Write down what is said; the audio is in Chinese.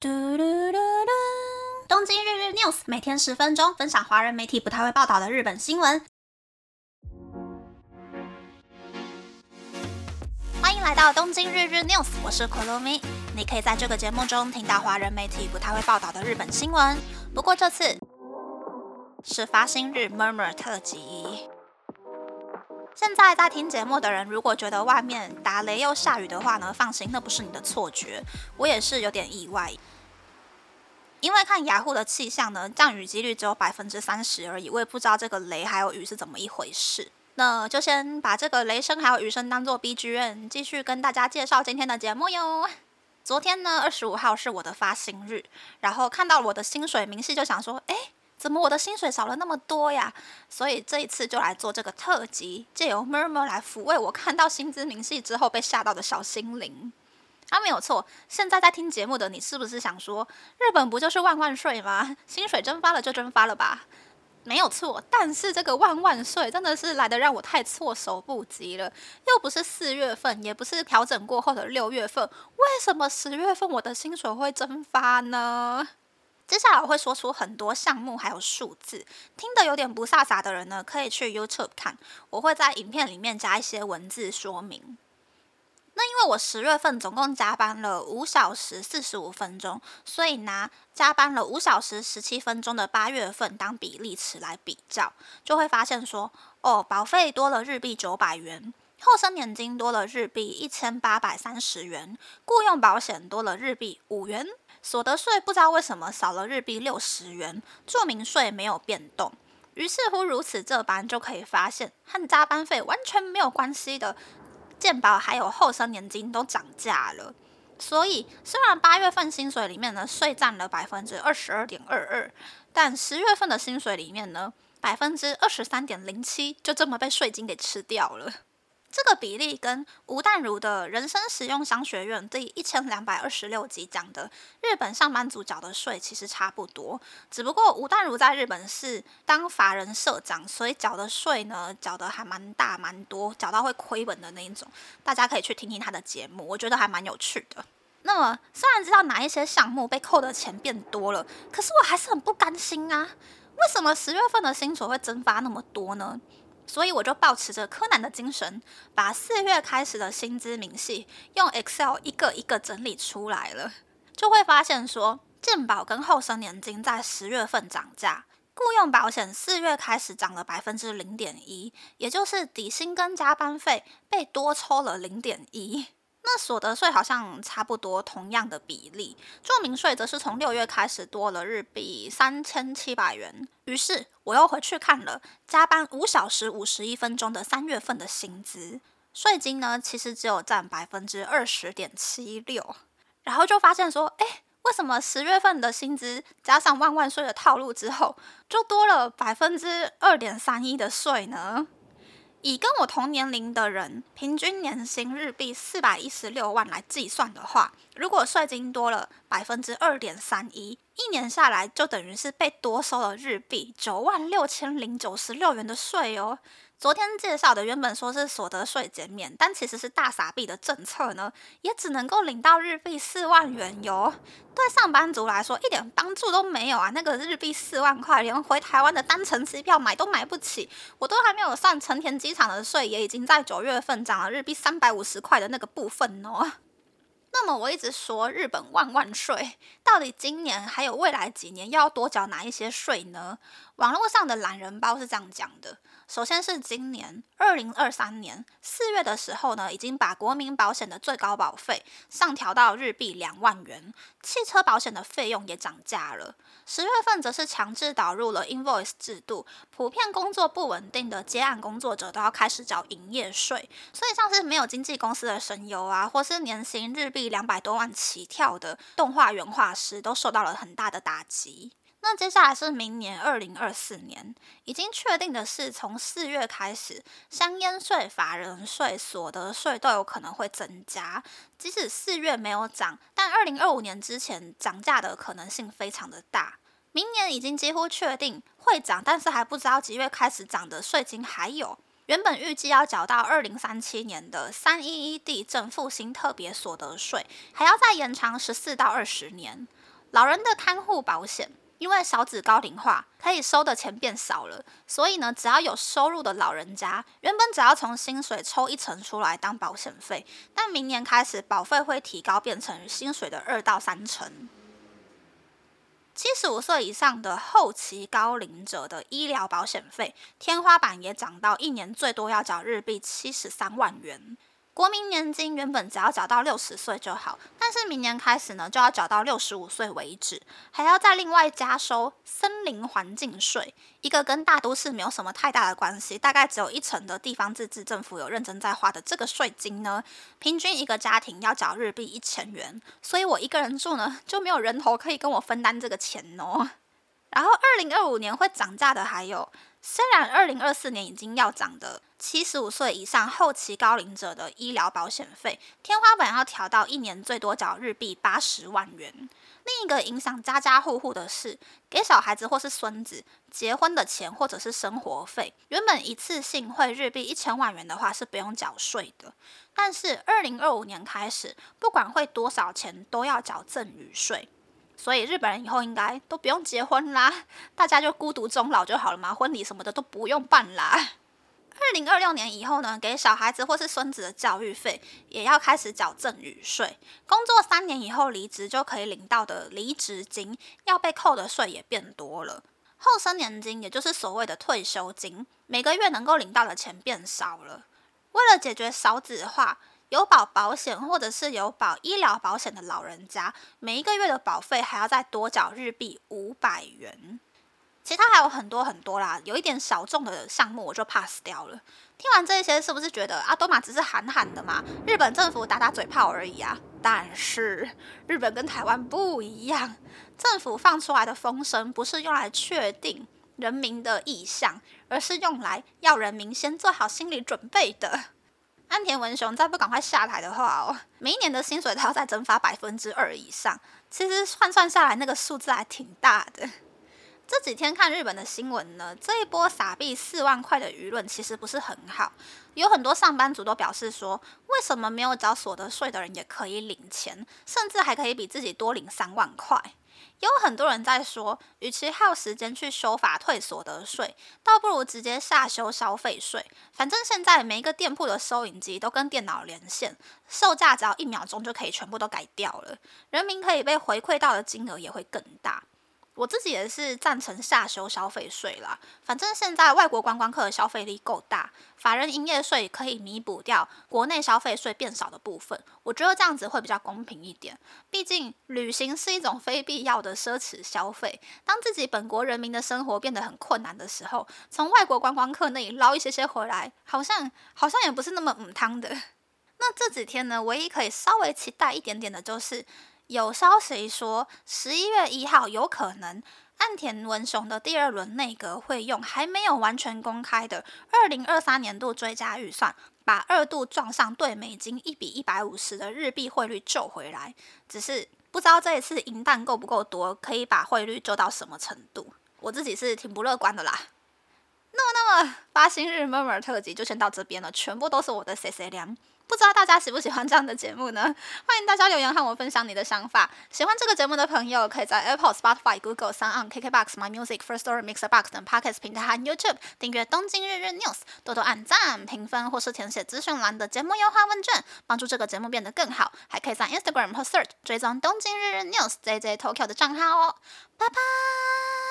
嘟嘟嘟嘟！东京日日 news 每天十分钟，分享华人媒体不太会报道的日本新闻。欢迎来到东京日日 news，我是 Kolumi。你可以在这个节目中听到华人媒体不太会报道的日本新闻。不过这次是发新日 murmur 特辑。现在在听节目的人，如果觉得外面打雷又下雨的话呢，放心，那不是你的错觉，我也是有点意外。因为看雅虎的气象呢，降雨几率只有百分之三十而已，我也不知道这个雷还有雨是怎么一回事。那就先把这个雷声还有雨声当做 BGM，继续跟大家介绍今天的节目哟。昨天呢，二十五号是我的发薪日，然后看到我的薪水明细，就想说，哎。怎么我的薪水少了那么多呀？所以这一次就来做这个特辑，借由 murmur 来抚慰我看到薪资明细之后被吓到的小心灵。啊，没有错，现在在听节目的你是不是想说，日本不就是万万岁吗？薪水蒸发了就蒸发了吧？没有错，但是这个万万岁真的是来的让我太措手不及了。又不是四月份，也不是调整过后的六月份，为什么十月份我的薪水会蒸发呢？接下来我会说出很多项目还有数字，听得有点不飒飒的人呢，可以去 YouTube 看，我会在影片里面加一些文字说明。那因为我十月份总共加班了五小时四十五分钟，所以拿加班了五小时十七分钟的八月份当比例尺来比较，就会发现说，哦，保费多了日币九百元，后生年金多了日币一千八百三十元，雇佣保险多了日币五元。所得税不知道为什么少了日币六十元，住民税没有变动。于是乎，如此这般就可以发现，和加班费完全没有关系的健保还有后生年金都涨价了。所以，虽然八月份薪水里面呢税占了百分之二十二点二二，但十月份的薪水里面呢百分之二十三点零七就这么被税金给吃掉了。这个比例跟吴淡如的人生实用商学院第一千两百二十六集讲的日本上班族缴的税其实差不多，只不过吴淡如在日本是当法人社长，所以缴的税呢缴的还蛮大蛮多，缴到会亏本的那一种。大家可以去听听他的节目，我觉得还蛮有趣的。那么虽然知道哪一些项目被扣的钱变多了，可是我还是很不甘心啊！为什么十月份的薪水会蒸发那么多呢？所以我就保持着柯南的精神，把四月开始的薪资明细用 Excel 一个一个整理出来了，就会发现说，健保跟后生年金在十月份涨价，雇佣保险四月开始涨了百分之零点一，也就是底薪跟加班费被多抽了零点一。那所得税好像差不多同样的比例，住民税则是从六月开始多了日币三千七百元。于是我又回去看了加班五小时五十一分钟的三月份的薪资，税金呢其实只有占百分之二十点七六，然后就发现说，哎，为什么十月份的薪资加上万万税的套路之后，就多了百分之二点三一的税呢？以跟我同年龄的人平均年薪日币四百一十六万来计算的话，如果税金多了百分之二点三一，一年下来就等于是被多收了日币九万六千零九十六元的税哦。昨天介绍的原本说是所得税减免，但其实是大傻币的政策呢，也只能够领到日币四万元哟。对上班族来说一点帮助都没有啊！那个日币四万块，连回台湾的单程机票买都买不起。我都还没有算成田机场的税，也已经在九月份涨了日币三百五十块的那个部分哦。那么我一直说日本万万税，到底今年还有未来几年要多缴哪一些税呢？网络上的懒人包是这样讲的。首先是今年二零二三年四月的时候呢，已经把国民保险的最高保费上调到日币两万元，汽车保险的费用也涨价了。十月份则是强制导入了 invoice 制度，普遍工作不稳定的接案工作者都要开始缴营业税，所以像是没有经纪公司的声优啊，或是年薪日币两百多万起跳的动画原画师，都受到了很大的打击。那接下来是明年二零二四年，已经确定的是，从四月开始，香烟税、法人税、所得税都有可能会增加。即使四月没有涨，但二零二五年之前涨价的可能性非常的大。明年已经几乎确定会涨，但是还不知道几月开始涨的税金还有，原本预计要缴到二零三七年的三一一地震复兴特别所得税，还要再延长十四到二十年。老人的看护保险。因为少子高龄化，可以收的钱变少了，所以呢，只要有收入的老人家，原本只要从薪水抽一成出来当保险费，但明年开始保费会提高，变成薪水的二到三成。七十五岁以上的后期高龄者的医疗保险费天花板也涨到一年最多要缴日币七十三万元。国民年金原本只要缴到六十岁就好，但是明年开始呢，就要缴到六十五岁为止，还要再另外加收森林环境税，一个跟大都市没有什么太大的关系，大概只有一成的地方自治政府有认真在花的这个税金呢，平均一个家庭要缴日币一千元，所以我一个人住呢，就没有人头可以跟我分担这个钱哦。然后二零二五年会涨价的还有。虽然二零二四年已经要涨的七十五岁以上后期高龄者的医疗保险费天花板要调到一年最多缴日币八十万元。另一个影响家家户户的是，给小孩子或是孙子结婚的钱或者是生活费，原本一次性汇日币一千万元的话是不用缴税的，但是二零二五年开始，不管汇多少钱都要缴赠与税。所以日本人以后应该都不用结婚啦，大家就孤独终老就好了嘛，婚礼什么的都不用办啦。二零二六年以后呢，给小孩子或是孙子的教育费也要开始缴赠与税。工作三年以后离职就可以领到的离职金，要被扣的税也变多了。后生年金，也就是所谓的退休金，每个月能够领到的钱变少了。为了解决少子化。有保保险或者是有保医疗保险的老人家，每一个月的保费还要再多缴日币五百元。其他还有很多很多啦，有一点小众的项目我就 pass 掉了。听完这些，是不是觉得阿多玛只是喊喊的嘛？日本政府打打嘴炮而已啊？但是日本跟台湾不一样，政府放出来的风声不是用来确定人民的意向，而是用来要人民先做好心理准备的。安田文雄再不赶快下台的话哦，每一年的薪水都要再增发百分之二以上。其实换算下来，那个数字还挺大的。这几天看日本的新闻呢，这一波傻币四万块的舆论其实不是很好，有很多上班族都表示说，为什么没有缴所得税的人也可以领钱，甚至还可以比自己多领三万块。有很多人在说，与其耗时间去修法退所得税，倒不如直接下修消费税。反正现在每一个店铺的收银机都跟电脑连线，售价只要一秒钟就可以全部都改掉了，人民可以被回馈到的金额也会更大。我自己也是赞成下修消费税啦，反正现在外国观光客的消费力够大，法人营业税可以弥补掉国内消费税变少的部分，我觉得这样子会比较公平一点。毕竟旅行是一种非必要的奢侈消费，当自己本国人民的生活变得很困难的时候，从外国观光客那里捞一些些回来，好像好像也不是那么唔汤的。那这几天呢，唯一可以稍微期待一点点的就是。有消息说，十一月一号有可能岸田文雄的第二轮内阁会用还没有完全公开的二零二三年度追加预算，把二度撞上对美金一比一百五十的日币汇率救回来。只是不知道这一次银弹够不够多，可以把汇率救到什么程度？我自己是挺不乐观的啦。那么，那么发新日 murmur 特辑就先到这边了，全部都是我的 C C 量。不知道大家喜不喜欢这样的节目呢？欢迎大家留言和我分享你的想法。喜欢这个节目的朋友，可以在 Apple、Spotify、Google、s o n KKBox、My Music、First Story、Mixer Box 等 Podcast 平台和 YouTube 订阅《东京日日 News》，多多按赞、评分或是填写资讯栏的节目优化问卷，帮助这个节目变得更好。还可以在 Instagram 或 Search 追踪《东京日日 News》JJ Tokyo 的账号哦。拜拜。